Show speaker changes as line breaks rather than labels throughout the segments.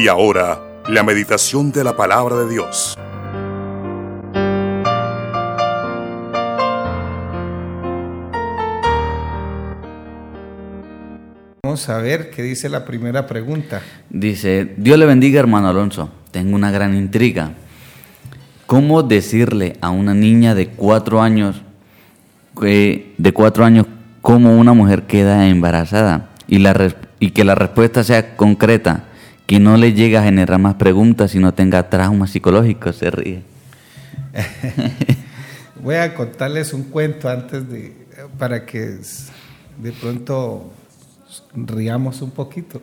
Y ahora, la meditación de la palabra de Dios.
Vamos a ver qué dice la primera pregunta.
Dice, Dios le bendiga hermano Alonso, tengo una gran intriga. ¿Cómo decirle a una niña de cuatro años, de cuatro años, cómo una mujer queda embarazada? Y, la, res- y que la respuesta sea concreta, que no le llegue a generar más preguntas y no tenga traumas psicológicos, se ríe.
Voy a contarles un cuento antes de, para que de pronto riamos un poquito.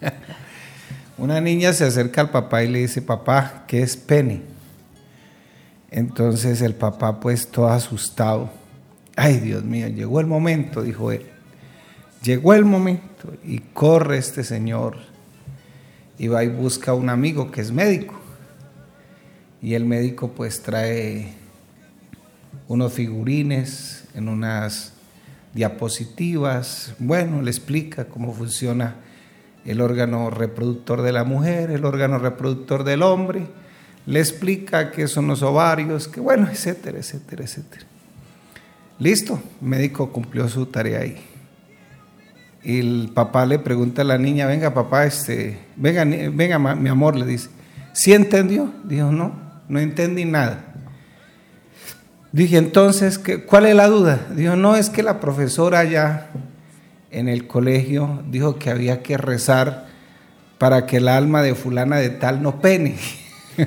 Una niña se acerca al papá y le dice, papá, ¿qué es pene? Entonces el papá pues todo asustado, ay Dios mío, llegó el momento, dijo él. Llegó el momento y corre este señor y va y busca a un amigo que es médico. Y el médico pues trae unos figurines en unas diapositivas. Bueno, le explica cómo funciona el órgano reproductor de la mujer, el órgano reproductor del hombre. Le explica qué son los ovarios, que bueno, etcétera, etcétera, etcétera. Listo, el médico cumplió su tarea ahí. Y el papá le pregunta a la niña, venga papá, este, venga, venga mi amor, le dice, ¿sí entendió? Dijo, no, no entendí nada. Dije, entonces, ¿qué- ¿cuál es la duda? Dijo, no, es que la profesora ya en el colegio dijo que había que rezar para que el alma de fulana de tal no pene.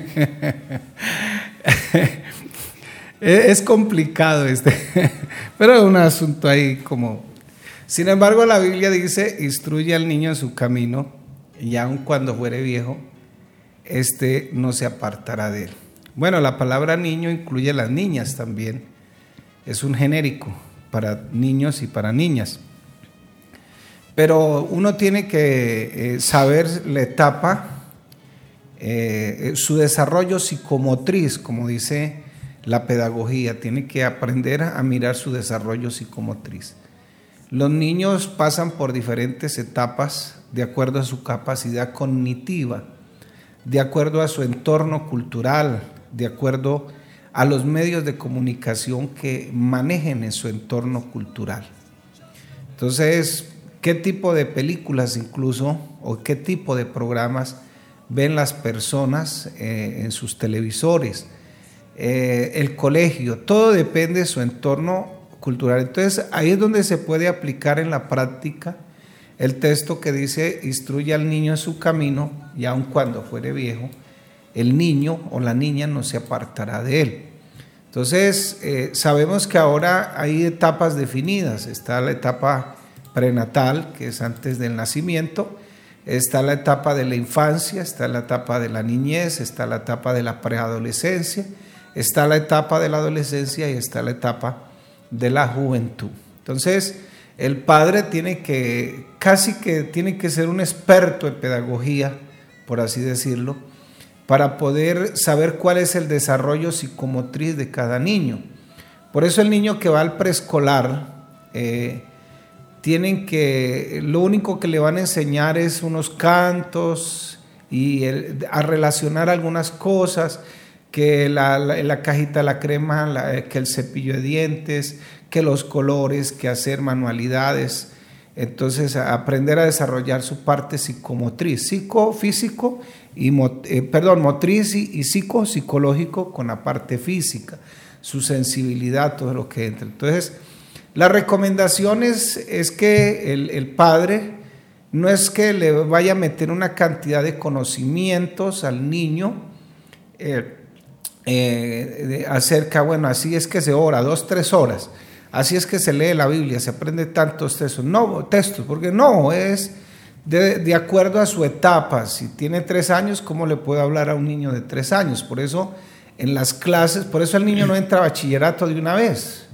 es complicado este, pero es un asunto ahí como... Sin embargo, la Biblia dice, instruye al niño en su camino y aun cuando fuere viejo, este no se apartará de él. Bueno, la palabra niño incluye a las niñas también. Es un genérico para niños y para niñas. Pero uno tiene que eh, saber la etapa, eh, su desarrollo psicomotriz, como dice la pedagogía, tiene que aprender a mirar su desarrollo psicomotriz. Los niños pasan por diferentes etapas de acuerdo a su capacidad cognitiva, de acuerdo a su entorno cultural, de acuerdo a los medios de comunicación que manejen en su entorno cultural. Entonces, ¿qué tipo de películas incluso o qué tipo de programas ven las personas eh, en sus televisores? Eh, el colegio, todo depende de su entorno cultural. Entonces, ahí es donde se puede aplicar en la práctica el texto que dice, instruye al niño en su camino y aun cuando fuere viejo, el niño o la niña no se apartará de él. Entonces, eh, sabemos que ahora hay etapas definidas. Está la etapa prenatal, que es antes del nacimiento, está la etapa de la infancia, está la etapa de la niñez, está la etapa de la preadolescencia, está la etapa de la adolescencia y está la etapa de la juventud. Entonces, el padre tiene que, casi que tiene que ser un experto en pedagogía, por así decirlo, para poder saber cuál es el desarrollo psicomotriz de cada niño. Por eso el niño que va al preescolar, eh, tienen que, lo único que le van a enseñar es unos cantos y a relacionar algunas cosas, que la, la- cajita de la crema, la- que el cepillo de dientes, que los colores, que hacer manualidades. Entonces, aprender a desarrollar su parte psicomotriz, psicofísico y mo- eh, perdón, motriz y, y psico psicológico con la parte física, su sensibilidad, todo lo que entra. Entonces, la recomendación es, es que el, el padre no es que le vaya a meter una cantidad de conocimientos al niño eh, eh, acerca, bueno, así es que se ora, dos, tres horas, así es que se lee la Biblia, se aprende tantos textos, no, textos, porque no, es de, de acuerdo a su etapa, si tiene tres años, ¿cómo le puedo hablar a un niño de tres años? Por eso en las clases, por eso el niño no entra a bachillerato de una vez,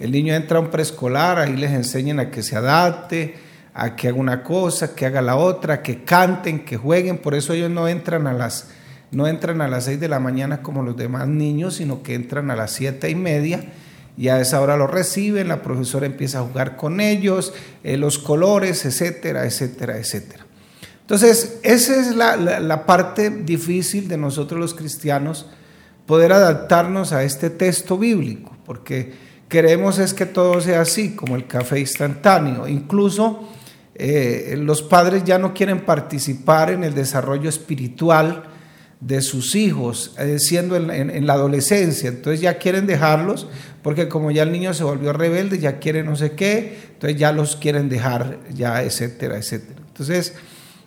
el niño entra a un preescolar, ahí les enseñan a que se adapte, a que haga una cosa, que haga la otra, que canten, que jueguen, por eso ellos no entran a las no entran a las 6 de la mañana como los demás niños, sino que entran a las siete y media y a esa hora lo reciben, la profesora empieza a jugar con ellos, eh, los colores, etcétera, etcétera, etcétera. Entonces, esa es la, la, parte difícil de nosotros los cristianos, poder adaptarnos a este texto bíblico, porque queremos es que todo sea así, como el café instantáneo. Incluso eh, los padres ya no quieren participar en el desarrollo espiritual de sus hijos, eh, siendo en, en, la adolescencia. Entonces ya quieren dejarlos, porque como ya el niño se volvió rebelde, ya quiere no sé qué, entonces ya los quieren dejar, ya, etcétera, etcétera. Entonces,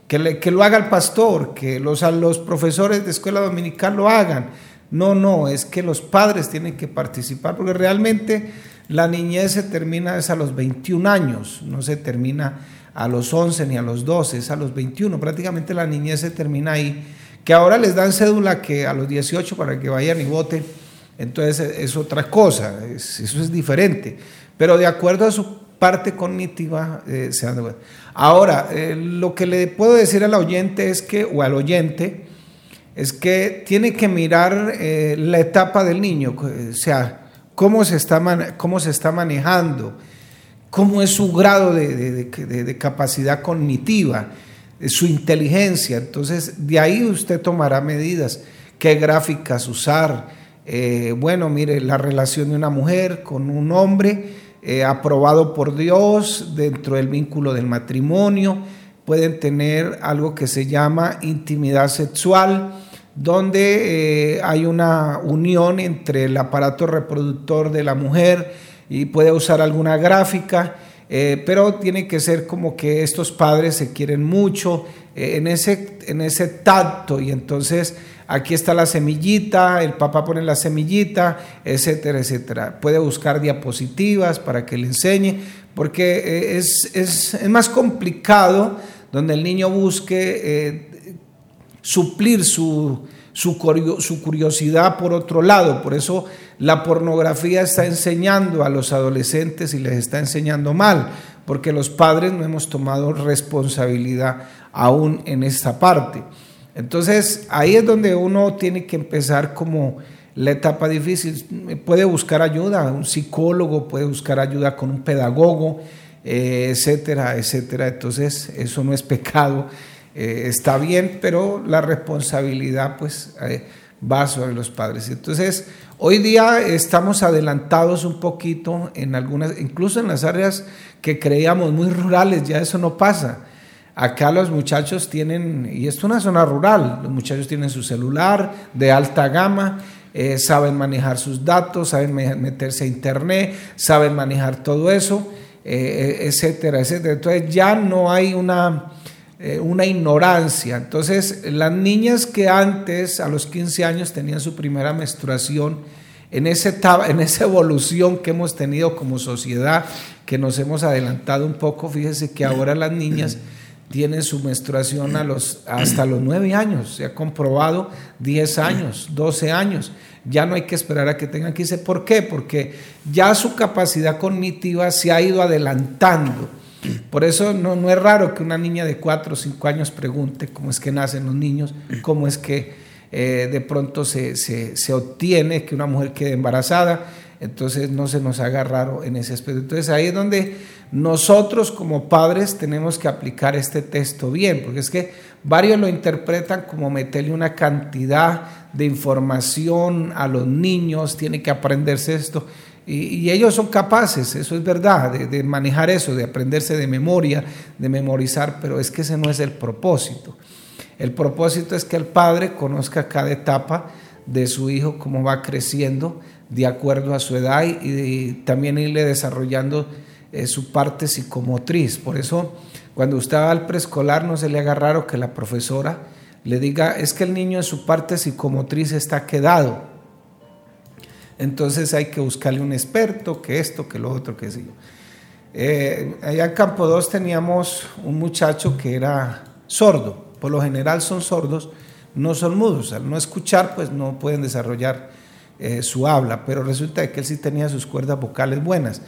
que, que lo haga el pastor, que los, los profesores de escuela dominical lo hagan. No, no, es que los padres tienen que participar, porque realmente la niñez se termina es a los 21 años, no se termina a los 11 ni a los 12, es a los 21, prácticamente la niñez se termina ahí, que ahora les dan cédula que a los 18 para que vayan y voten, entonces es otra cosa, eso es diferente, pero de acuerdo a su parte cognitiva eh, se Ahora, eh, lo que le puedo decir al oyente es que, o al oyente, es que tiene que mirar eh, la etapa del niño, o sea, cómo se está, cómo se está manejando, cómo es su grado de, capacidad cognitiva, su inteligencia. Entonces, de ahí usted tomará medidas, qué gráficas usar. Eh, bueno, mire, la relación de una mujer con un hombre eh, aprobado por Dios dentro del vínculo del matrimonio. Pueden tener algo que se llama intimidad sexual, donde eh, hay una unión entre el aparato reproductor de la mujer y puede usar alguna gráfica. Eh, pero tiene que ser como que estos padres se quieren mucho en, ese, en ese tacto y entonces aquí está la semillita, el papá pone la semillita, etcétera, etcétera. Puede buscar diapositivas para que le enseñe, porque eh, es, más complicado donde el niño busque eh, suplir su, su, curiosidad por otro lado. Por eso la pornografía está enseñando a los adolescentes y les está enseñando mal, porque los padres no hemos tomado responsabilidad aún en esta parte. Entonces ahí es donde uno tiene que empezar como la etapa difícil. Puede buscar ayuda, un psicólogo, puede buscar ayuda con un pedagogo, eh, etcétera, etcétera. Entonces eso no es pecado, eh, está bien, pero la responsabilidad pues eh, va sobre los padres. Entonces hoy día estamos adelantados un poquito en algunas, incluso en las áreas que creíamos muy rurales, ya eso no pasa. Acá los muchachos tienen, y es una zona rural, los muchachos tienen su celular de alta gama, eh, saben manejar sus datos, saben meterse a internet, saben manejar todo eso, eh, etcétera, etcétera. Entonces ya no hay una, eh, una ignorancia. Entonces las niñas que antes, a los 15 años, tenían su primera menstruación, en, ese, en esa evolución que hemos tenido como sociedad, que nos hemos adelantado un poco, fíjese que ahora las niñas tienen su menstruación a los, hasta los 9 años, se ha comprobado 10 años, 12 años. Ya no hay que esperar a que tengan 15. ¿Por qué? Porque ya su capacidad cognitiva se ha ido adelantando. Por eso no, es raro que una niña de 4 o 5 años pregunte cómo es que nacen los niños, cómo es que eh, de pronto se, se, se obtiene que una mujer quede embarazada entonces no se nos haga raro en ese aspecto. Entonces ahí es donde nosotros como padres tenemos que aplicar este texto bien, porque es que varios lo interpretan como meterle una cantidad de información a los niños, tiene que aprenderse esto. Y, ellos son capaces, eso es verdad, de, manejar eso, de aprenderse de memoria, de memorizar, pero es que ese no es el propósito. El propósito es que el padre conozca cada etapa de su hijo, cómo va creciendo, de acuerdo a su edad y, también irle desarrollando eh, su parte psicomotriz. Por eso, cuando usted va al preescolar, no se le haga raro que la profesora le diga, es que el niño en su parte psicomotriz está quedado. Entonces hay que buscarle un experto, que esto, que lo otro, que sé yo. Eh, allá en Campo 2 teníamos un muchacho que era sordo. Por lo general son sordos, no son mudos. Al no escuchar, pues no pueden desarrollar eh, su habla, pero resulta que él sí tenía sus cuerdas vocales buenas.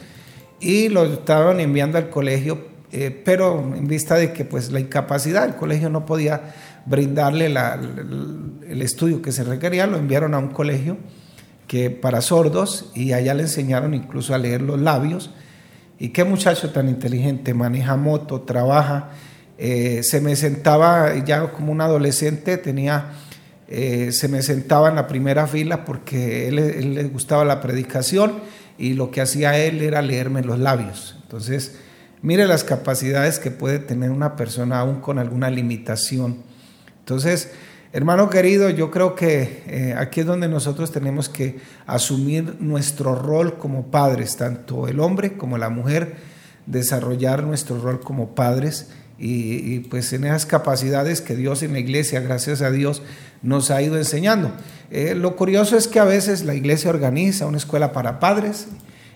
Y lo estaban enviando al colegio, eh, pero en vista de que pues la incapacidad, el colegio no podía brindarle el, estudio que se requería, lo enviaron a un colegio que para sordos y allá le enseñaron incluso a leer los labios. Y qué muchacho tan inteligente, maneja moto, trabaja, eh, se me sentaba ya como un adolescente, tenía, eh, se me sentaba en la primera fila porque él, él, le gustaba la predicación y lo que hacía él era leerme los labios. Entonces, mire las capacidades que puede tener una persona aún con alguna limitación. Entonces, hermano querido, yo creo que eh, aquí es donde nosotros tenemos que asumir nuestro rol como padres, tanto el hombre como la mujer, desarrollar nuestro rol como padres y, pues en esas capacidades que Dios en la iglesia, gracias a Dios, nos ha ido enseñando. Eh, lo curioso es que a veces la iglesia organiza una escuela para padres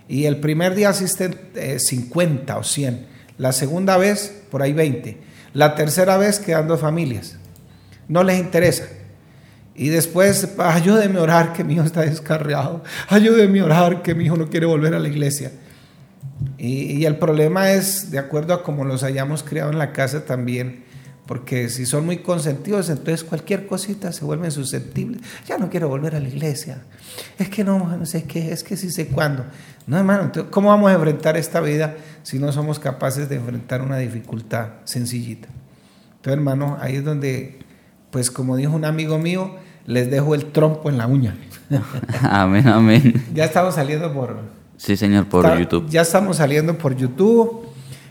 y el primer día asisten 50 eh, o 100, la segunda vez por ahí 20, la tercera vez quedando familias. No les interesa. Y después, ayúdeme a orar que mi hijo está descarriado, ayúdeme a orar que mi hijo no quiere volver a la iglesia. Y, el problema es, de acuerdo a como los hayamos criado en la casa también, porque si son muy consentidos, entonces cualquier cosita se vuelven susceptibles. Ya no quiero volver a la iglesia. Es que no, no sé qué, es que sí sé cuándo. No, hermano, ¿cómo vamos a enfrentar esta vida si no somos capaces de enfrentar una dificultad sencillita? Entonces, hermano, ahí es donde, pues como dijo un amigo mío, les dejo el trompo en la uña.
amén, amén.
Ya estamos saliendo por
Sí, señor, por YouTube.
Ya estamos saliendo por YouTube.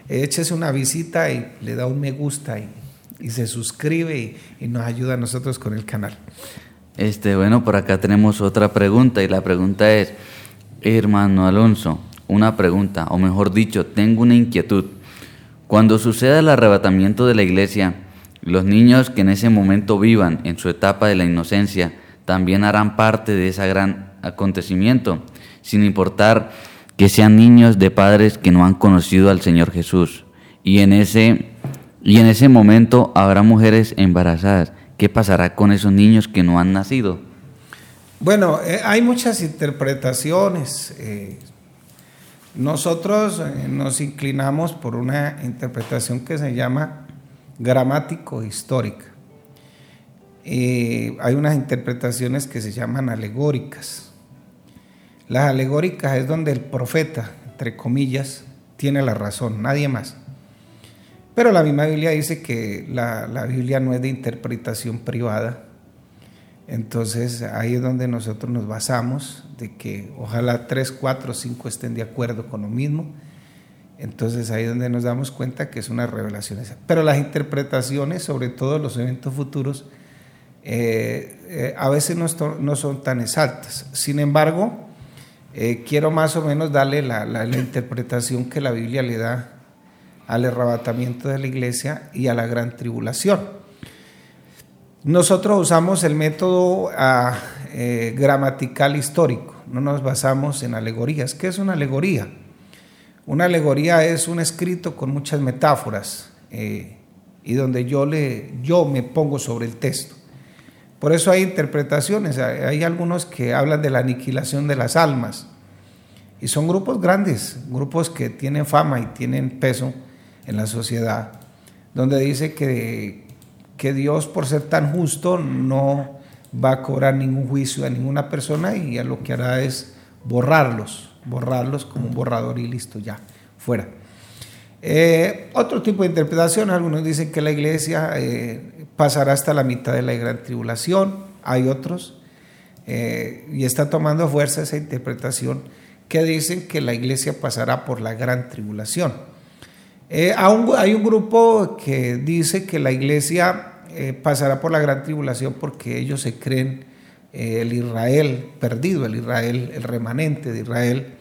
Échese una visita y le da un me gusta y, se suscribe y, nos ayuda a nosotros con el canal.
Este, bueno, por acá tenemos otra pregunta y la pregunta es, hermano Alonso, una pregunta, o mejor dicho, tengo una inquietud. Cuando suceda el arrebatamiento de la iglesia, los niños que en ese momento vivan en su etapa de la inocencia también harán parte de ese gran acontecimiento sin importar que sean niños de padres que no han conocido al Señor Jesús. Y en ese, y en ese momento habrá mujeres embarazadas. ¿Qué pasará con esos niños que no han nacido?
Bueno, eh, hay muchas interpretaciones. Eh, nosotros eh, nos inclinamos por una interpretación que se llama gramático histórica. hay unas interpretaciones que se llaman alegóricas. Las alegóricas es donde el profeta, entre comillas, tiene la razón, nadie más. Pero la misma Biblia dice que la, Biblia no es de interpretación privada. Entonces ahí es donde nosotros nos basamos, de que ojalá tres, cuatro, cinco estén de acuerdo con lo mismo. Entonces ahí es donde nos damos cuenta que es una revelación esa. Pero las interpretaciones, sobre todo los eventos futuros, eh, eh, a veces no, son tan exactas. Sin embargo, eh, quiero más o menos darle la, interpretación que la Biblia le da al arrebatamiento de la iglesia y a la gran tribulación. Nosotros usamos el método ah, gramatical histórico, no nos basamos en alegorías. ¿Qué es una alegoría? Una alegoría es un escrito con muchas metáforas eh, y donde yo, le, yo me pongo sobre el texto. Por eso hay interpretaciones, hay algunos que hablan de la aniquilación de las almas. Y son grupos grandes, grupos que tienen fama y tienen peso en la sociedad, donde dice que, que Dios por ser tan justo no va a cobrar ningún juicio a ninguna persona y a lo que hará es borrarlos, borrarlos como un borrador y listo, ya, fuera. Eh, otro tipo de interpretación, algunos dicen que la iglesia eh, pasará hasta la mitad de la gran tribulación, hay otros, eh, y está tomando fuerza esa interpretación que dicen que la iglesia pasará por la gran tribulación. hay un grupo que dice que la iglesia pasará por la gran tribulación porque ellos se creen el Israel perdido, el Israel, el remanente de Israel.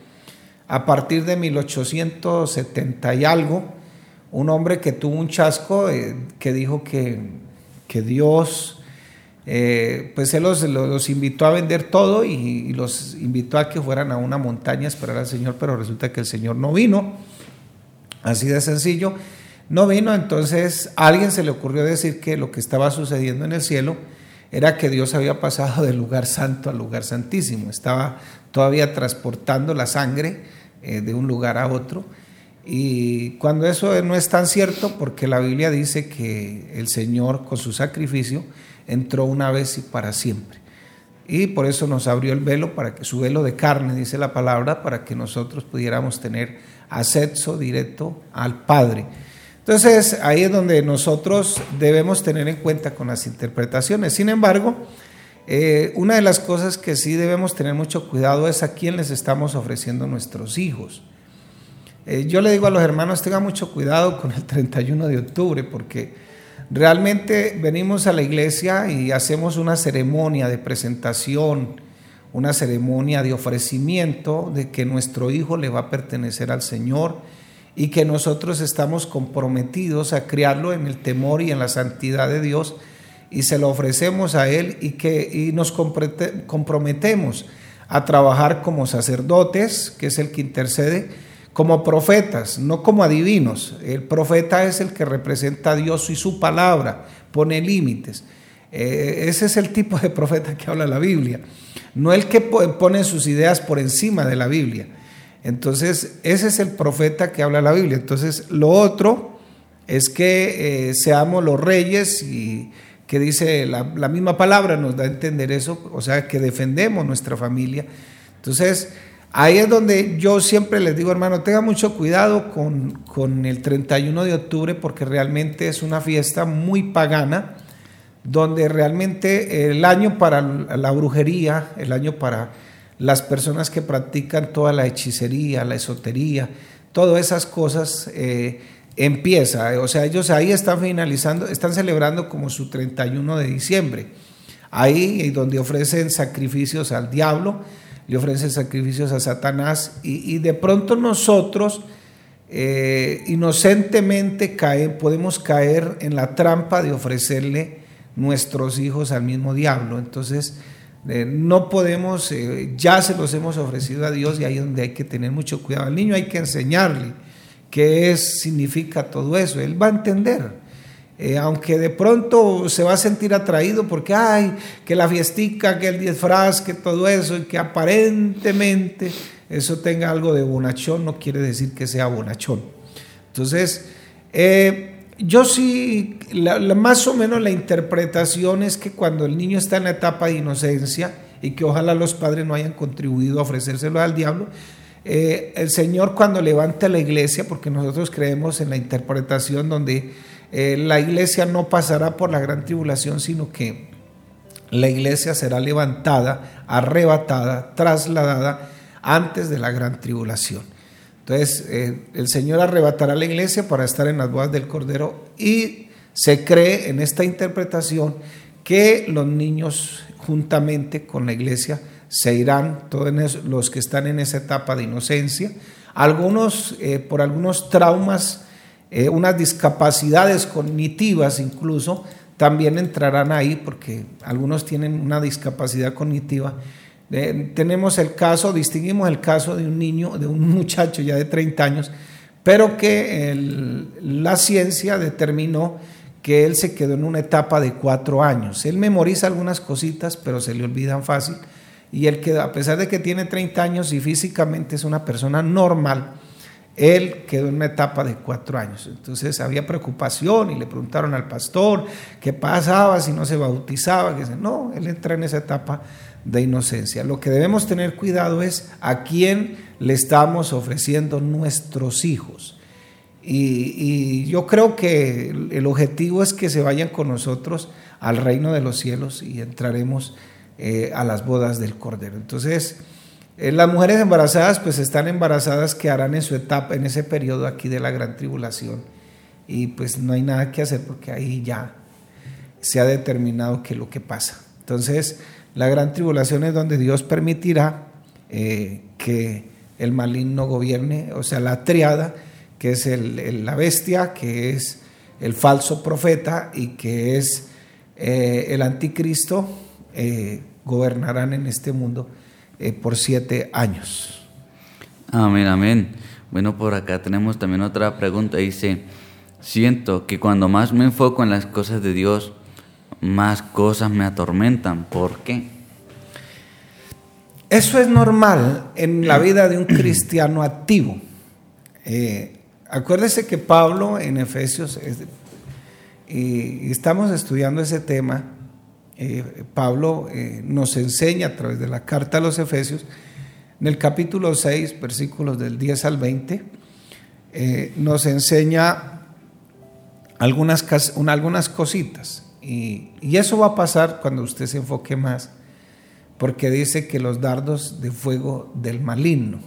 A partir de 1870 y algo, un hombre que tuvo un chasco eh, que dijo que, que Dios, eh, pues él los, invitó a vender todo y, los invitó a que fueran a una montaña a esperar al Señor, pero resulta que el Señor no vino, así de sencillo, no vino, entonces a alguien se le ocurrió decir que lo que estaba sucediendo en el cielo era que Dios había pasado del lugar santo al lugar santísimo, estaba todavía transportando la sangre eh, de un lugar a otro. Y cuando eso no es tan cierto, porque la Biblia dice que el Señor con su sacrificio entró una vez y para siempre. Y por eso nos abrió el velo, para que su velo de carne, dice la palabra, para que nosotros pudiéramos tener acceso directo al Padre. Entonces ahí es donde nosotros debemos tener en cuenta con las interpretaciones. Sin embargo, eh, una de las cosas que sí debemos tener mucho cuidado es a quién les estamos ofreciendo nuestros hijos. Eh, yo le digo a los hermanos, tengan mucho cuidado con el 31 de octubre, porque realmente venimos a la iglesia y hacemos una ceremonia de presentación, una ceremonia de ofrecimiento de que nuestro hijo le va a pertenecer al Señor y que nosotros estamos comprometidos a criarlo en el temor y en la santidad de Dios y se lo ofrecemos a Él y que y nos comprometemos a trabajar como sacerdotes, que es el que intercede, como profetas, no como adivinos. El profeta es el que representa a Dios y su palabra, pone límites. Eh, ese es el tipo de profeta que habla la Biblia, no el que pone sus ideas por encima de la Biblia. Entonces, ese es el profeta que habla la Biblia. Entonces, lo otro es que eh, seamos los reyes y que dice la, la, misma palabra nos da a entender eso, o sea, que defendemos nuestra familia. Entonces, Ahí es donde yo siempre les digo, hermano, tenga mucho cuidado con, el 31 de octubre porque realmente es una fiesta muy pagana, donde realmente el año para la brujería, el año para las personas que practican toda la hechicería, la esotería, todas esas cosas eh, empieza. O sea, ellos ahí están finalizando, están celebrando como su 31 de diciembre. Ahí donde ofrecen sacrificios al diablo le ofrece sacrificios a Satanás y, de pronto nosotros eh, inocentemente cae, podemos caer en la trampa de ofrecerle nuestros hijos al mismo diablo. Entonces, eh, no podemos, eh, ya se los hemos ofrecido a Dios y ahí es donde hay que tener mucho cuidado. Al niño hay que enseñarle qué significa todo eso. Él va a entender. Eh, aunque de pronto se va a sentir atraído porque hay que la fiestica, que el disfraz, que todo eso, y que aparentemente eso tenga algo de bonachón, no quiere decir que sea bonachón. Entonces, eh, yo sí, más o menos la interpretación es que cuando el niño está en la etapa de inocencia y que ojalá los padres no hayan contribuido a ofrecérselo al diablo, eh, el Señor cuando levanta la iglesia, porque nosotros creemos en la interpretación donde eh, la iglesia no pasará por la gran tribulación, sino que la iglesia será levantada, arrebatada, trasladada antes de la gran tribulación. Entonces, eh, el Señor arrebatará la iglesia para estar en las bodas del Cordero y se cree en esta interpretación que los niños juntamente con la iglesia se irán, todos los que están en esa etapa de inocencia, algunos eh, por algunos traumas eh, unas discapacidades cognitivas incluso, también entrarán ahí porque algunos tienen una discapacidad cognitiva. Eh, tenemos el caso, distinguimos el caso de un niño, de un muchacho ya de 30 años, pero que la ciencia determinó que él se quedó en una etapa de cuatro años. Él memoriza algunas cositas, pero se le olvidan fácil. Y él queda, a pesar de que tiene 30 años y físicamente es una persona normal, él quedó en una etapa de cuatro años. Entonces había preocupación y le preguntaron al pastor qué pasaba si no se bautizaba. Que no, él entra en esa etapa de inocencia. Lo que debemos tener cuidado es a quién le estamos ofreciendo nuestros hijos. Y, yo creo que el objetivo es que se vayan con nosotros al reino de los cielos y entraremos eh, a las bodas del Cordero. Entonces, eh, las mujeres embarazadas pues están embarazadas que harán en su etapa, en ese periodo aquí de la gran tribulación. Y pues no hay nada que hacer porque ahí ya se ha determinado qué es lo que pasa. Entonces, la gran tribulación es donde Dios permitirá eh, que el maligno gobierne, o sea, la triada, que es la bestia, que es el falso profeta y que es eh, el anticristo, gobernarán en este mundo eh, por siete años.
Amén, amén. Bueno, por acá tenemos también otra pregunta. Dice, siento que cuando más me enfoco en las cosas de Dios, más cosas me atormentan. ¿Por qué?
Eso es normal en la vida de un cristiano activo. Eh, acuérdese que Pablo en Efesios, y estamos estudiando ese tema, eh, Pablo eh, nos enseña a través de la carta a los Efesios, en el capítulo 6, versículos del 10 al 20, eh, nos enseña algunas, algunas cositas. Y, eso va a pasar cuando usted se enfoque más, porque dice que los dardos de fuego del maligno.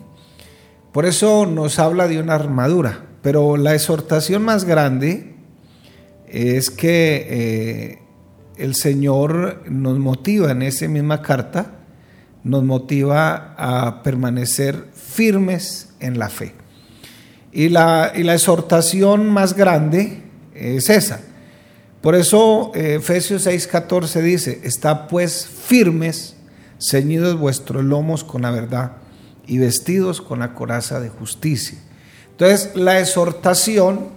Por eso nos habla de una armadura, pero la exhortación más grande es que eh, el Señor nos motiva en esa misma carta, nos motiva a permanecer firmes en la fe. Y la exhortación más grande es esa. Por eso eh, Efesios 6:14 dice, está pues firmes, ceñidos vuestros lomos con la verdad y vestidos con la coraza de justicia. Entonces, la exhortación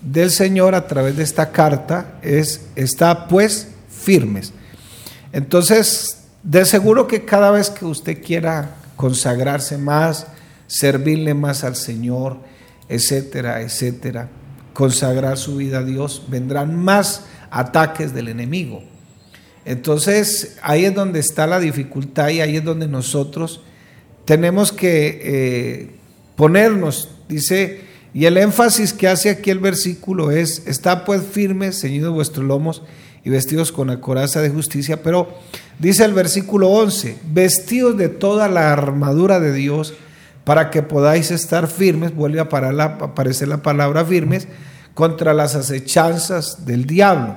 del Señor a través de esta carta es, está pues firmes. Entonces, de seguro que cada vez que usted quiera consagrarse más, servirle más al Señor, etcétera, etcétera, consagrar su vida a Dios, vendrán más ataques del enemigo. Entonces, ahí es donde está la dificultad y ahí es donde nosotros tenemos que eh, ponernos, dice, y el énfasis que hace aquí el versículo es, está pues firme, ceñidos vuestros lomos y vestidos con la coraza de justicia, pero dice el versículo 11, vestidos de toda la armadura de Dios para que podáis estar firmes, vuelve a parar la- a aparecer la palabra firmes, contra las acechanzas del diablo.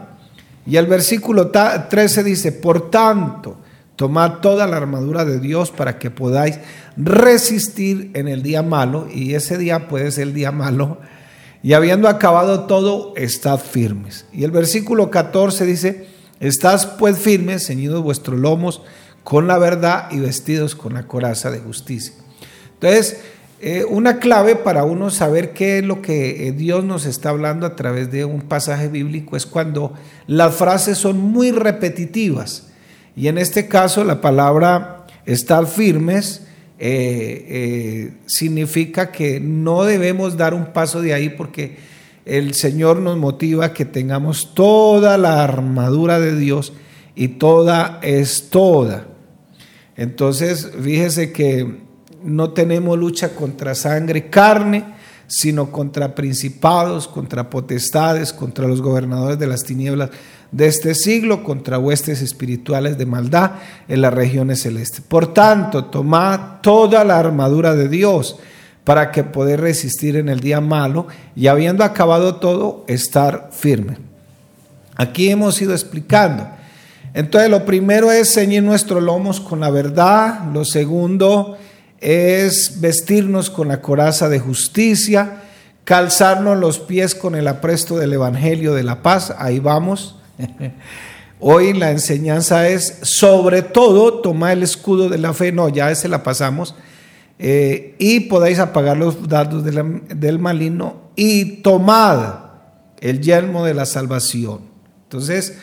Y el versículo ta- 13 dice, por tanto, tomad toda la armadura de Dios para que podáis resistir en el día malo, y ese día puede ser el día malo, y habiendo acabado todo, estad firmes. Y el versículo 14 dice, estás pues firmes, ceñidos vuestros lomos con la verdad y vestidos con la coraza de justicia. Entonces, eh, una clave para uno saber qué es lo que eh, Dios nos está hablando a través de un pasaje bíblico es cuando las frases son muy repetitivas. Y en este caso la palabra estar firmes eh, significa que no debemos dar un paso de ahí porque el Señor nos motiva a que tengamos toda la armadura de Dios y toda es toda. Entonces, fíjese que no tenemos lucha contra sangre y carne, sino contra principados, contra potestades, contra los gobernadores de las tinieblas de este siglo, contra huestes espirituales de maldad en las regiones celestes. Por tanto, tomad toda la armadura de Dios para que poder resistir en el día malo y habiendo acabado todo, estar firme. Aquí hemos ido explicando. Entonces, lo primero es ceñir nuestros lomos con la verdad. Lo segundo es vestirnos con la coraza de justicia, calzarnos los pies con el apresto del Evangelio de la paz. Ahí vamos. Hoy la enseñanza es, sobre todo, tomar el escudo de la fe. No, ya ese la pasamos. Eh, y podáis apagar los dardos de la- del maligno y tomad el yelmo de la salvación. Entonces,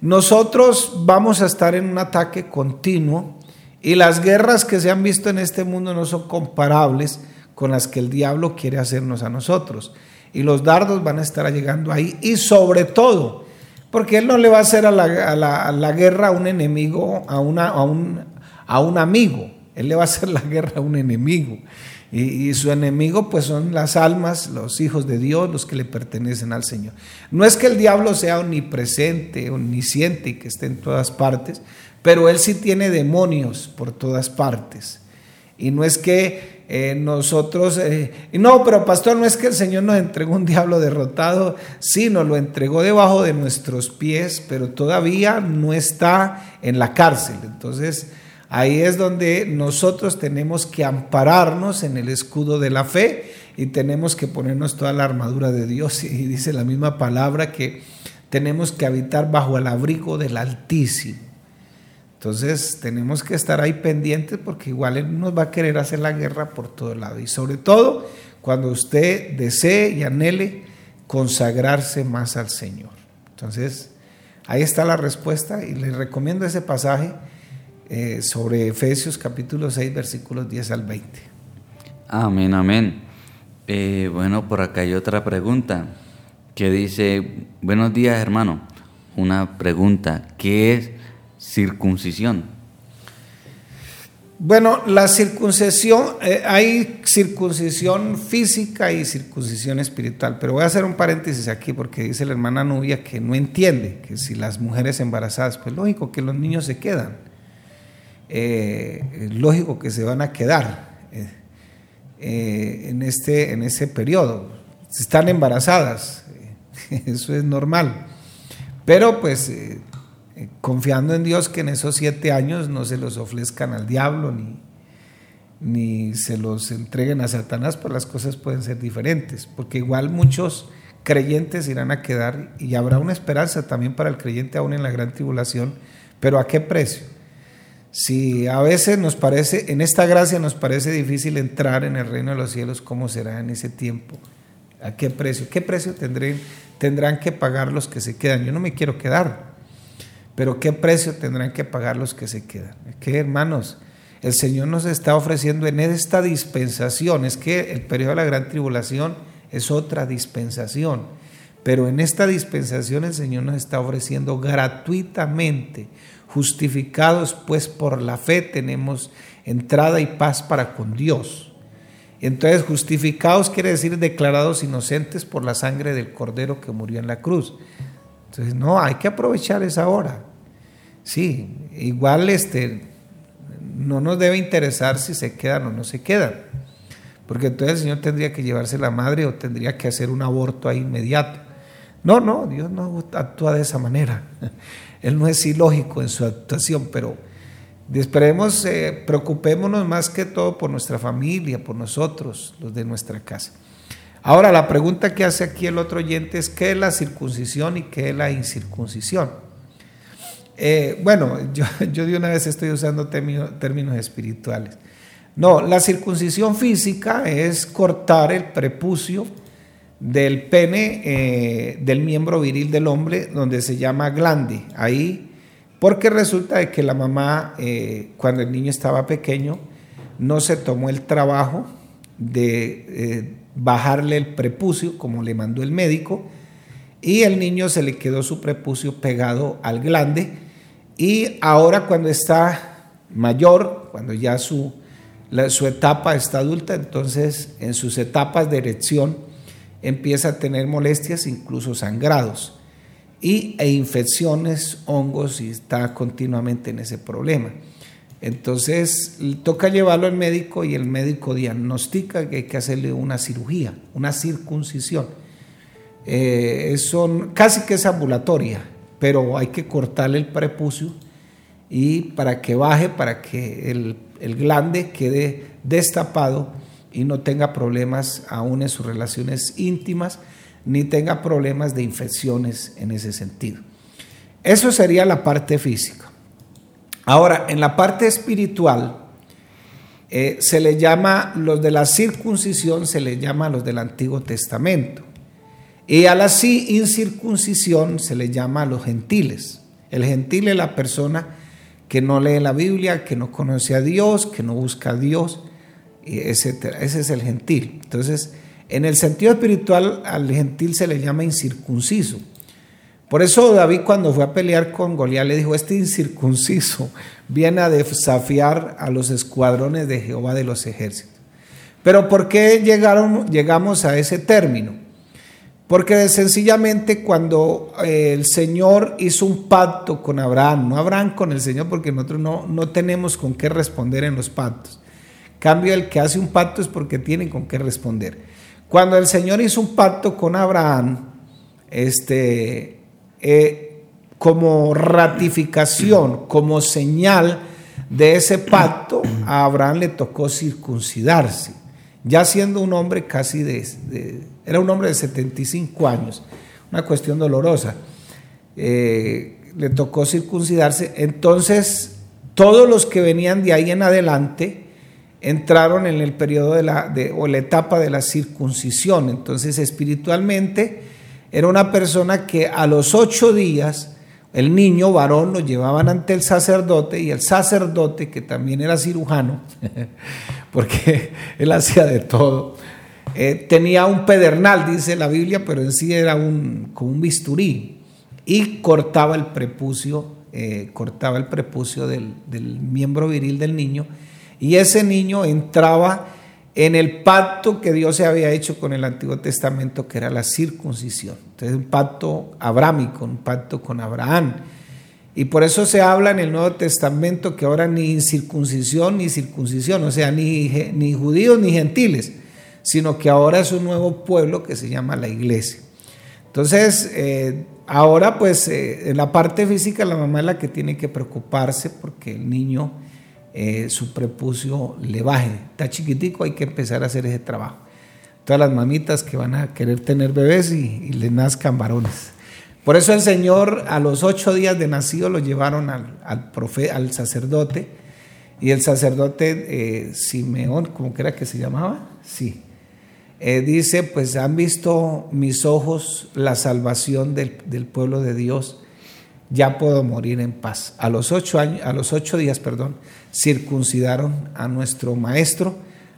nosotros vamos a estar en un ataque continuo y las guerras que se han visto en este mundo no son comparables con las que el diablo quiere hacernos a nosotros. Y los dardos van a estar llegando ahí y sobre todo, porque él no le va a hacer a la, a la- la guerra a un enemigo, a, una, a, un, a un amigo. Él le va a hacer la guerra a un enemigo. Y, y su enemigo pues son las almas, los hijos de Dios, los que le pertenecen al Señor. No es que el diablo sea omnipresente, omnisciente y que esté en todas partes, pero él sí tiene demonios por todas partes. Y no es que eh, nosotros, eh, no, pero pastor, no es que el Señor nos entregó un diablo derrotado, sí, nos lo entregó debajo de nuestros pies, pero todavía no está en la cárcel. Entonces, ahí es donde nosotros tenemos que ampararnos en el escudo de la fe y tenemos que ponernos toda la armadura de Dios. Y dice la misma palabra que tenemos que habitar bajo el abrigo del Altísimo. Entonces tenemos que estar ahí pendientes porque igual Él nos va a querer hacer la guerra por todo lado. Y sobre todo cuando usted desee y anhele consagrarse más al Señor. Entonces ahí está la respuesta y les recomiendo ese pasaje eh, sobre Efesios capítulo 6 versículos 10 al 20.
Amén, amén. Eh, bueno, por acá hay otra pregunta que dice, buenos días hermano, una pregunta, ¿qué es circuncisión?
Bueno, la circuncisión, eh, hay circuncisión física y circuncisión espiritual, pero voy a hacer un paréntesis aquí porque dice la hermana Nubia que no entiende que si las mujeres embarazadas, pues lógico que los niños se quedan, eh, lógico que se van a quedar eh, en, este, en ese periodo, están embarazadas, eso es normal, pero pues confiando en Dios que en esos siete años no se los ofrezcan al diablo ni, ni se los entreguen a Satanás, pues las cosas pueden ser diferentes, porque igual muchos creyentes irán a quedar y habrá una esperanza también para el creyente aún en la gran tribulación, pero ¿a qué precio? Si a veces nos parece, en esta gracia nos parece difícil entrar en el reino de los cielos, ¿cómo será en ese tiempo? ¿A qué precio? ¿Qué precio tendrán, tendrán que pagar los que se quedan? Yo no me quiero quedar. Pero ¿qué precio tendrán que pagar los que se quedan? ¿Qué hermanos? El Señor nos está ofreciendo en esta dispensación, es que el periodo de la gran tribulación es otra dispensación, pero en esta dispensación el Señor nos está ofreciendo gratuitamente, justificados pues por la fe tenemos entrada y paz para con Dios. Entonces, justificados quiere decir declarados inocentes por la sangre del Cordero que murió en la cruz. Entonces, no, hay que aprovechar esa hora. Sí, igual este, no nos debe interesar si se quedan o no se quedan, porque entonces el Señor tendría que llevarse la madre o tendría que hacer un aborto ahí inmediato. No, no, Dios no actúa de esa manera. Él no es ilógico en su actuación, pero esperemos, eh, preocupémonos más que todo por nuestra familia, por nosotros, los de nuestra casa. Ahora, la pregunta que hace aquí el otro oyente es, ¿qué es la circuncisión y qué es la incircuncisión? Eh, bueno, yo, de una vez estoy usando términos, espirituales. No, la circuncisión física es cortar el prepucio del pene eh, del miembro viril del hombre, donde se llama glande. Ahí, porque resulta de que la mamá, eh, cuando el niño estaba pequeño, no se tomó el trabajo de bajarle el prepucio, como le mandó el médico, y el niño se le quedó su prepucio pegado al glande, y ahora cuando está mayor, cuando ya su, su etapa está adulta, entonces en sus etapas de erección empieza a tener molestias, incluso sangrados, y, e infecciones, hongos, y está continuamente en ese problema. Entonces toca llevarlo al médico y el médico diagnostica que hay que hacerle una cirugía, una circuncisión. Eh, casi que es ambulatoria, pero hay que cortarle el prepucio y para que baje, para que el, el glande quede destapado y no tenga problemas aún en sus relaciones íntimas, ni tenga problemas de infecciones en ese sentido. Eso sería la parte física. Ahora, en la parte espiritual, eh, se le llama, los de la circuncisión se le llama los del Antiguo Testamento. Y a la incircuncisión se le llama a los gentiles. El gentil es la persona que no lee la Biblia, que no conoce a Dios, que no busca a Dios, etc. Ese es el gentil. Entonces, en el sentido espiritual, al gentil se le llama incircunciso. Por eso David cuando fue a pelear con Goliat le dijo, este incircunciso viene a desafiar a los escuadrones de Jehová de los ejércitos. Pero ¿por qué llegaron, llegamos a ese término? Porque sencillamente cuando eh, el Señor hizo un pacto con Abraham, no Abraham con el Señor, porque nosotros no, no tenemos con qué responder en los pactos. Cambio, el que hace un pacto es porque tiene con qué responder. Cuando el Señor hizo un pacto con Abraham, este, eh, como ratificación, como señal de ese pacto, a Abraham le tocó circuncidarse, ya siendo un hombre casi de, era un hombre de 75 años, una cuestión dolorosa. Eh, le tocó circuncidarse, entonces todos los que venían de ahí en adelante entraron en el periodo de la, o la etapa de la circuncisión, entonces espiritualmente era una persona que a los ocho días el niño varón lo llevaban ante el sacerdote y el sacerdote, que también era cirujano, porque él hacía de todo, eh, tenía un pedernal, dice la Biblia, pero en sí era un, como un bisturí, y cortaba el prepucio, eh, cortaba el prepucio del, del miembro viril del niño, Y ese niño entraba en el pacto que Dios se había hecho con el Antiguo Testamento, que era la circuncisión. Entonces, un pacto abrámico, un pacto con Abraham. Y por eso se habla en el Nuevo Testamento que ahora ni circuncisión ni circuncisión, o sea, ni, ni judíos ni gentiles, sino que ahora es un nuevo pueblo que se llama la iglesia. Entonces, eh, ahora pues eh, en la parte física la mamá es la que tiene que preocuparse porque el niño, eh, su prepucio le baje. Está chiquitico, hay que empezar a hacer ese trabajo. Todas las mamitas que van a querer tener bebés y, y le nazcan varones. Por eso el Señor a los ocho días de nacido lo llevaron al, al, sacerdote y el sacerdote eh, Simeón, como era que se llamaba, sí, eh, dice, pues han visto mis ojos la salvación del, del, pueblo de Dios, ya puedo morir en paz. A los ocho años, a los ocho días, perdón, circuncidaron a nuestro maestro,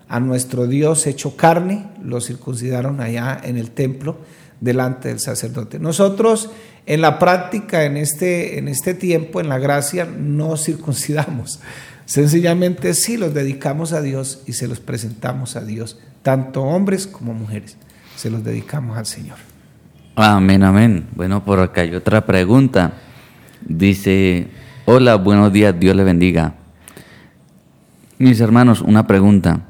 a nuestro Dios hecho carne, lo circuncidaron allá en el templo delante del sacerdote. Nosotros en la práctica, en este, en este tiempo, en la gracia, no circuncidamos. Sencillamente sí los dedicamos a Dios y se los presentamos a Dios, tanto hombres como mujeres. Se los dedicamos al Señor.
Amén, amén. Bueno, por acá hay otra pregunta. Dice, hola, buenos días, Dios le bendiga. Mis hermanos, una pregunta.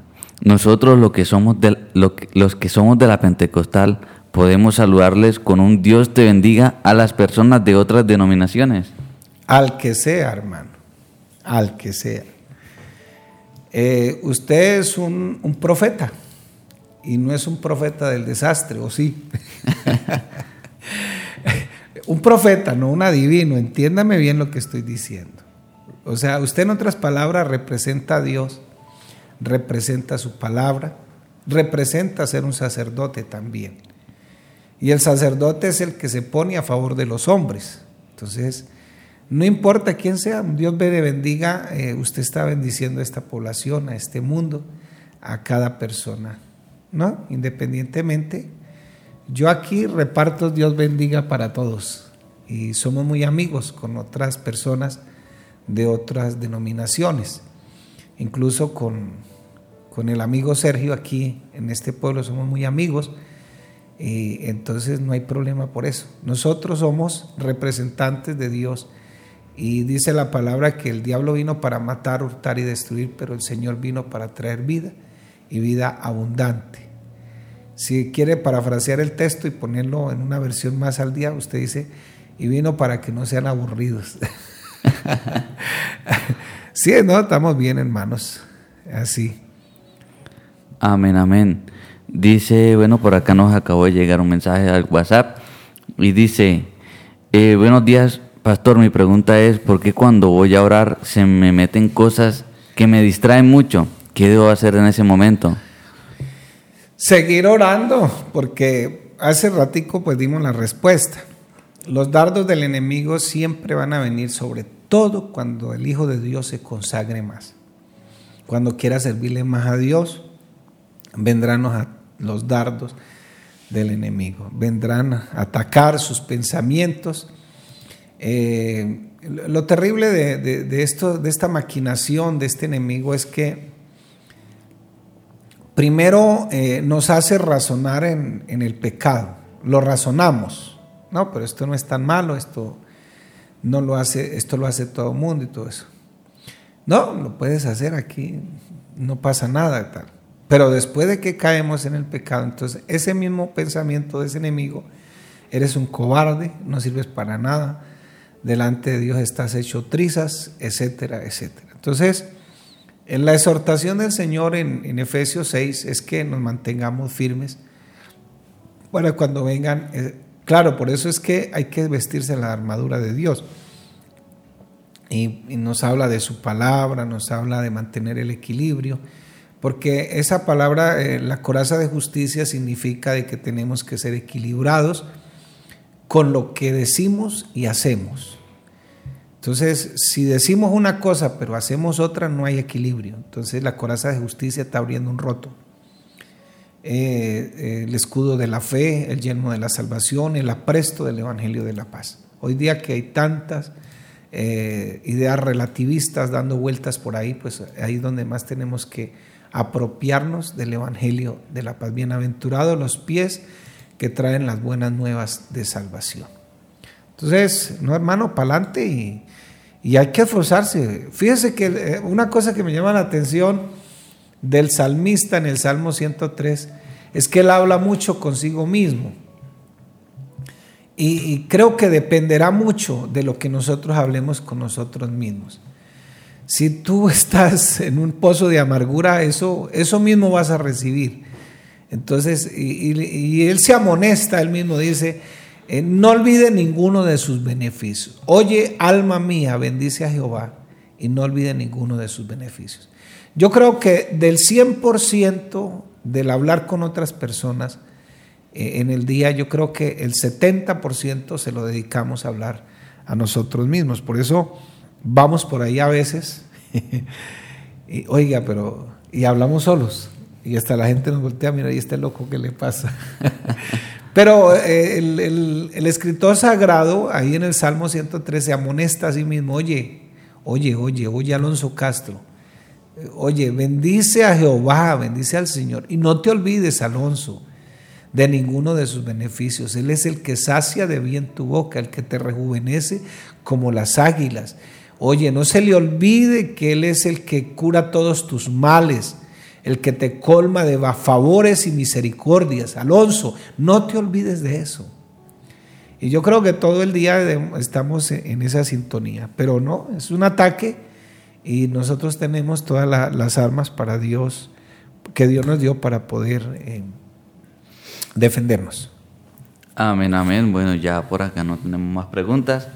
Nosotros lo que somos de, los que somos de la Pentecostal, podemos saludarles con un Dios te bendiga a las personas de otras denominaciones?
Al que sea, hermano, al que sea. Eh, usted es un, un, profeta y no es un profeta del desastre, ¿o sí? un profeta, no un adivino, entiéndame bien lo que estoy diciendo. O sea, usted en otras palabras representa a Dios, representa su palabra, representa ser un sacerdote también. Y el sacerdote es el que se pone a favor de los hombres. Entonces, no importa quién sea, Dios le bendiga, eh, usted está bendiciendo a esta población, a este mundo, a cada persona, ¿no? Independientemente. Yo aquí reparto Dios bendiga para todos y somos muy amigos con otras personas de otras denominaciones. Incluso con, con el amigo Sergio aquí en este pueblo somos muy amigos y entonces no hay problema por eso. Nosotros somos representantes de Dios y dice la palabra que el diablo vino para matar, hurtar y destruir, pero el Señor vino para traer vida y vida abundante. Si quiere parafrasear el texto y ponerlo en una versión más al día, usted dice, y vino para que no sean aburridos. sí, no, estamos bien hermanos, así.
Amén, amén. Dice, bueno, por acá nos acabó de llegar un mensaje al WhatsApp y dice, eh, buenos días, pastor, mi pregunta es, ¿por qué cuando voy a orar se me meten cosas que me distraen mucho? ¿Qué debo hacer en ese momento?
Seguir orando, porque hace ratico pues dimos la respuesta. Los dardos del enemigo siempre van a venir sobre todo cuando el Hijo de Dios se consagre más. Cuando quiera servirle más a Dios, vendrán los dardos del enemigo. Vendrán a atacar sus pensamientos. Eh, lo terrible de, esto, de esta maquinación de este enemigo es que primero eh, nos hace razonar en, el pecado. Lo razonamos. No, pero esto no es tan malo, esto no lo hace, esto lo hace todo el mundo y todo eso. No, lo puedes hacer aquí, no pasa nada tal. Pero después de que caemos en el pecado, entonces ese mismo pensamiento de ese enemigo, eres un cobarde, no sirves para nada, delante de Dios estás hecho trizas, etcétera, etcétera. Entonces, en la exhortación del Señor en, Efesios 6 es que nos mantengamos firmes para cuando vengan, eh, claro, por eso es que hay que vestirse la armadura de Dios. Y, y nos habla de su palabra, nos habla de mantener el equilibrio porque esa palabra, eh, la coraza de justicia, significa de que tenemos que ser equilibrados con lo que decimos y hacemos. Entonces, si decimos una cosa pero hacemos otra, no hay equilibrio. Entonces, la coraza de justicia está abriendo un roto. Eh, eh, el escudo de la fe, el yelmo de la salvación, el apresto del Evangelio de la paz. Hoy día que hay tantas eh, ideas relativistas dando vueltas por ahí, pues ahí es donde más tenemos que apropiarnos del Evangelio de la paz. Bienaventurados los pies que traen las buenas nuevas de salvación. Entonces, no hermano, pa'lante y, y hay que esforzarse. Fíjese que eh, una cosa que me llama la atención del salmista en el Salmo 103 es que él habla mucho consigo mismo. Y, creo que dependerá mucho de lo que nosotros hablemos con nosotros mismos. Si tú estás en un pozo de amargura, eso, eso mismo vas a recibir. Entonces, y, él se amonesta, él mismo dice, eh, no olvide ninguno de sus beneficios. Oye, alma mía, bendice a Jehová y no olvide ninguno de sus beneficios. Yo creo que del 100% del hablar con otras personas, eh, en el día, yo creo que el 70% se lo dedicamos a hablar a nosotros mismos. Por eso vamos por ahí a veces, y, oiga, pero, y hablamos solos. Y hasta la gente nos voltea, mira, y este loco, ¿qué le pasa? Pero eh, el, el, escritor sagrado, ahí en el Salmo 113, amonesta a sí mismo, oye, oye, oye, oye, Alonso Castro, oye, bendice a Jehová, bendice al Señor, y no te olvides, Alonso, de ninguno de sus beneficios. Él es el que sacia de bien tu boca, el que te rejuvenece como las águilas. Oye, no se le olvide que Él es el que cura todos tus males, el que te colma de favores y misericordias. Alonso, no te olvides de eso. Y yo creo que todo el día estamos en esa sintonía, pero no, es un ataque y nosotros tenemos todas las armas para Dios, que Dios nos dio para poder... Eh, defendernos.
Amén, amén. Bueno, ya por acá no tenemos más preguntas.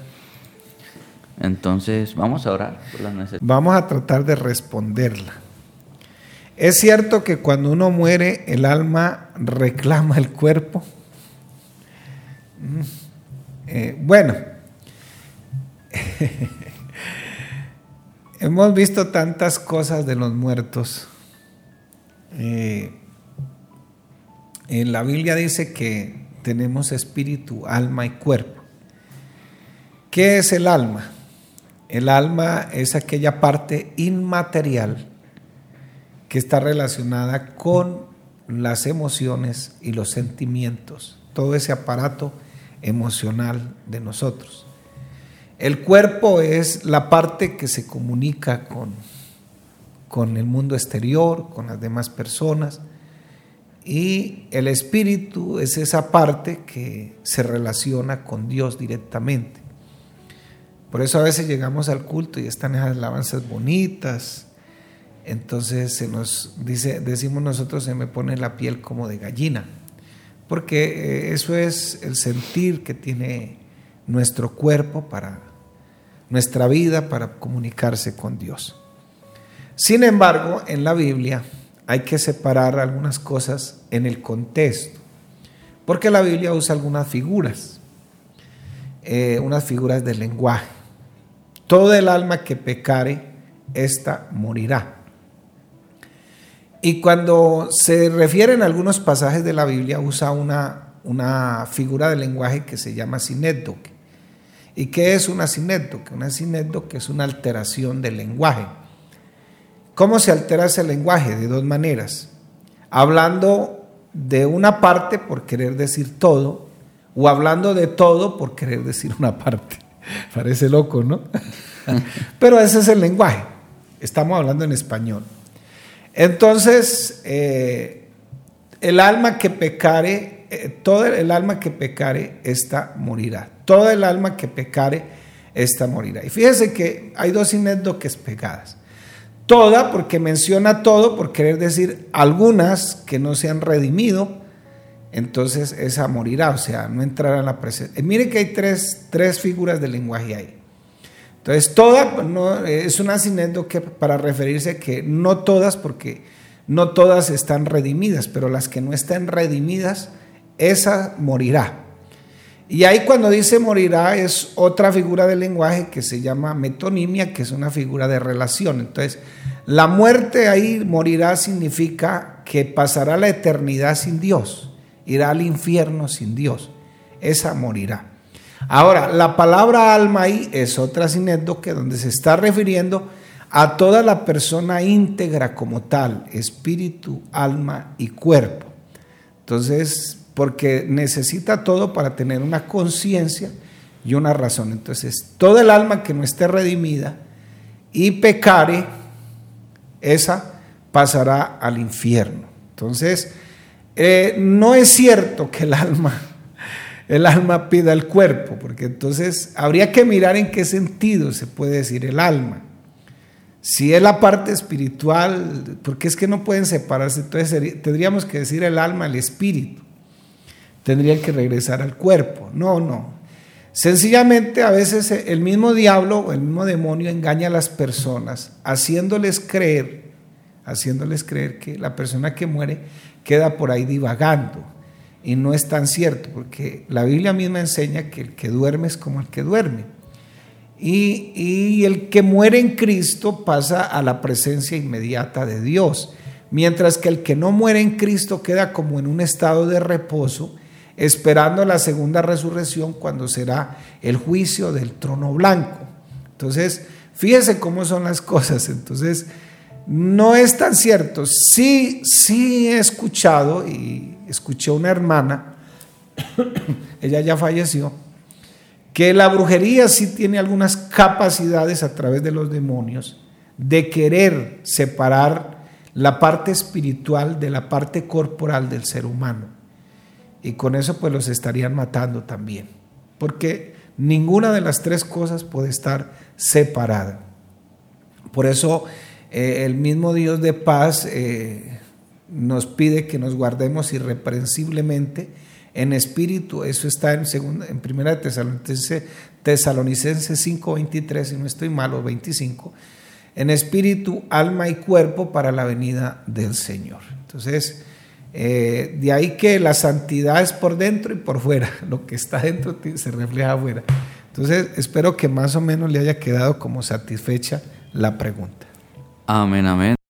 Entonces, vamos a orar por la
Vamos a tratar de responderla. Es cierto que cuando uno muere, el alma reclama el cuerpo. Mm, eh, bueno, hemos visto tantas cosas de los muertos. Eh, en la Biblia dice que tenemos espíritu, alma y cuerpo. ¿Qué es el alma? El alma es aquella parte inmaterial que está relacionada con las emociones y los sentimientos, todo ese aparato emocional de nosotros. El cuerpo es la parte que se comunica con, con el mundo exterior, con las demás personas y el espíritu es esa parte que se relaciona con Dios directamente. Por eso a veces llegamos al culto y están esas alabanzas bonitas. Entonces se nos dice, decimos nosotros, se me pone la piel como de gallina. Porque eh, eso es el sentir que tiene nuestro cuerpo para nuestra vida, para comunicarse con Dios. Sin embargo, en la Biblia, hay que separar algunas cosas en el contexto, porque la Biblia usa algunas figuras, eh, unas figuras del lenguaje. Todo el alma que pecare, ésta morirá. Y cuando se refieren a algunos pasajes de la Biblia, usa una, una figura del lenguaje que se llama sinécdoque. ¿Y qué es una? Una es una alteración del lenguaje. ¿Cómo se altera ese lenguaje? De dos maneras. Hablando de una parte por querer decir todo, o hablando de todo por querer decir una parte. Parece loco, ¿no? Pero ese es el lenguaje. Estamos hablando en español. Entonces, eh, el alma que pecare, eh, todo el alma que pecare, esta morirá. Todo el alma que pecare, esta morirá. Y fíjese que hay dos es pegadas. Toda, porque menciona todo, por querer decir algunas que no se han redimido, entonces esa morirá, o sea, no entrará en la presencia. Eh, mire que hay tres, tres, figuras de lenguaje ahí. Entonces, toda no, es una que para referirse que no todas, porque no todas están redimidas, pero las que no están redimidas, esa morirá. Y ahí cuando dice morirá es otra figura del lenguaje que se llama metonimia, que es una figura de relación. Entonces, la muerte ahí morirá significa que pasará la eternidad sin Dios, irá al infierno sin Dios. Esa morirá. Ahora, la palabra alma ahí es otra sinécdoque donde se está refiriendo a toda la persona íntegra como tal, espíritu, alma y cuerpo. Entonces, porque necesita todo para tener una conciencia y una razón. Entonces, todo el alma que no esté redimida y pecare, esa pasará al infierno. Entonces, eh, no es cierto que el alma, el alma pida el cuerpo, porque entonces habría que mirar en qué sentido se puede decir el alma. Si es la parte espiritual, porque es que no pueden separarse, entonces tendríamos que decir el alma, el espíritu. Tendrían que regresar al cuerpo. No, no. Sencillamente a veces el mismo diablo o el mismo demonio engaña a las personas haciéndoles creer, haciéndoles creer que la persona que muere queda por ahí divagando. Y no es tan cierto, porque la Biblia misma enseña que el que duerme es como el que duerme. Y, y, el que muere en Cristo pasa a la presencia inmediata de Dios, mientras que el que no muere en Cristo queda como en un estado de reposo esperando la segunda resurrección cuando será el juicio del trono blanco. Entonces, fíjese cómo son las cosas. Entonces, no es tan cierto. Sí, sí he escuchado y escuché a una hermana, ella ya falleció, que la brujería sí tiene algunas capacidades a través de los demonios de querer separar la parte espiritual de la parte corporal del ser humano y con eso pues los estarían matando también, porque ninguna de las tres cosas puede estar separada. Por eso eh, el mismo Dios de paz eh, nos pide que nos guardemos irreprensiblemente en espíritu, eso está en, segunda, en primera Tesalonicenses, Tesalonicenses 5.23, si no estoy malo, 25, en espíritu, alma y cuerpo para la venida del Señor. Entonces, eh, de ahí que la santidad es por dentro y por fuera. Lo que está dentro se refleja afuera. Entonces, espero que más o menos le haya quedado como satisfecha la pregunta.
Amén, amén.